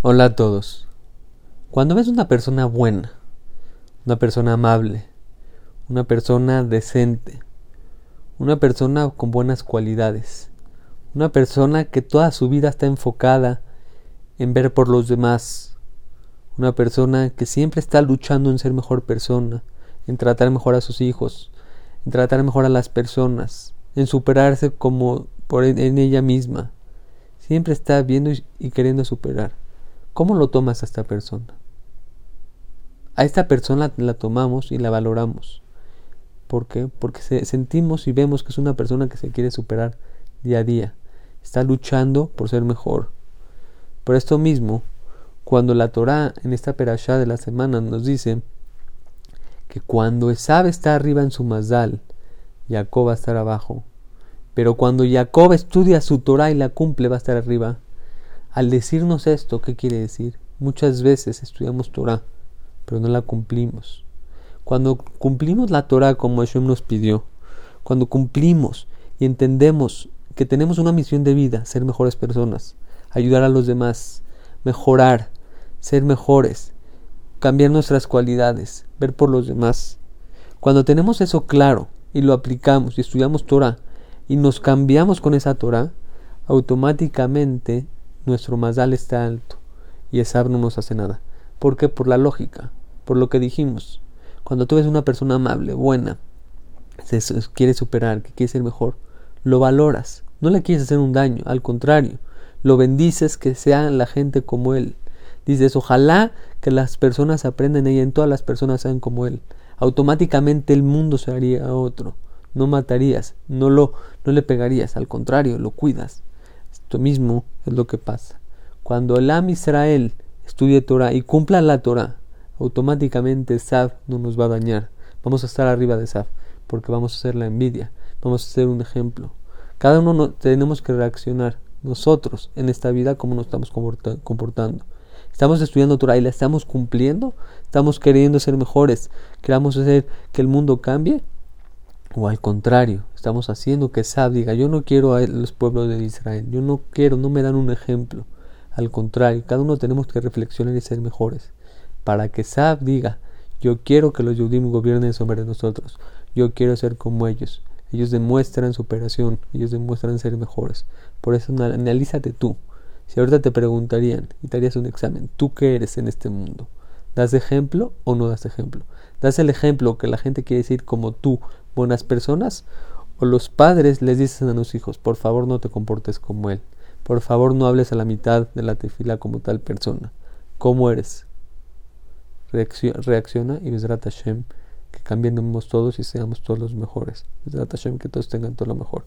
Hola a todos. Cuando ves una persona buena, una persona amable, una persona decente, una persona con buenas cualidades, una persona que toda su vida está enfocada en ver por los demás, una persona que siempre está luchando en ser mejor persona, en tratar mejor a sus hijos, en tratar mejor a las personas, en superarse como por en ella misma. Siempre está viendo y queriendo superar. ¿Cómo lo tomas a esta persona? A esta persona la tomamos y la valoramos. ¿Por qué? Porque sentimos y vemos que es una persona que se quiere superar día a día. Está luchando por ser mejor. Por esto mismo, cuando la Torah en esta perashá de la semana nos dice que cuando Esab está arriba en su mazal, Jacob va a estar abajo. Pero cuando Jacob estudia su Torah y la cumple, va a estar arriba. Al decirnos esto, ¿qué quiere decir? Muchas veces estudiamos Torah, pero no la cumplimos. Cuando cumplimos la Torah como Hashem nos pidió, cuando cumplimos y entendemos que tenemos una misión de vida, ser mejores personas, ayudar a los demás, mejorar, ser mejores, cambiar nuestras cualidades, ver por los demás. Cuando tenemos eso claro y lo aplicamos y estudiamos Torah y nos cambiamos con esa Torah, automáticamente nuestro mazal está alto y Esab no nos hace nada. ¿Por qué? Por la lógica, por lo que dijimos. Cuando tú ves una persona amable, buena, se quiere superar, que quiere ser mejor, lo valoras, no le quieres hacer un daño, al contrario, lo bendices que sea la gente como él. Dices, ojalá que las personas aprendan ella, en todas las personas sean como él. Automáticamente el mundo se haría otro. No matarías, no lo no le pegarías, al contrario, lo cuidas. Esto mismo es lo que pasa. Cuando el Am Israel estudie Torah y cumpla la Torah, automáticamente Saf no nos va a dañar. Vamos a estar arriba de Saf porque vamos a hacer la envidia, vamos a ser un ejemplo. Cada uno tenemos que reaccionar nosotros en esta vida como nos estamos comportando. Estamos estudiando Torah y la estamos cumpliendo, estamos queriendo ser mejores, queramos hacer que el mundo cambie o al contrario, estamos haciendo que Sab diga, yo no quiero a los pueblos de Israel, yo no quiero, no me dan un ejemplo. Al contrario, cada uno tenemos que reflexionar y ser mejores. Para que Sab diga, yo quiero que los Yudim gobiernen sobre nosotros, yo quiero ser como ellos. Ellos demuestran superación, ellos demuestran ser mejores. Por eso analízate tú. Si ahorita te preguntarían y te harías un examen, ¿tú qué eres en este mundo? ¿Das ejemplo o no das ejemplo? ¿Das el ejemplo que la gente quiere decir como tú, buenas personas? ¿O los padres les dicen a los hijos, por favor no te comportes como él? Por favor no hables a la mitad de la tefila como tal persona. ¿Cómo eres? Reacciona y Besrat Hashem que cambiemos todos y seamos todos los mejores. Que todos tengan todo lo mejor.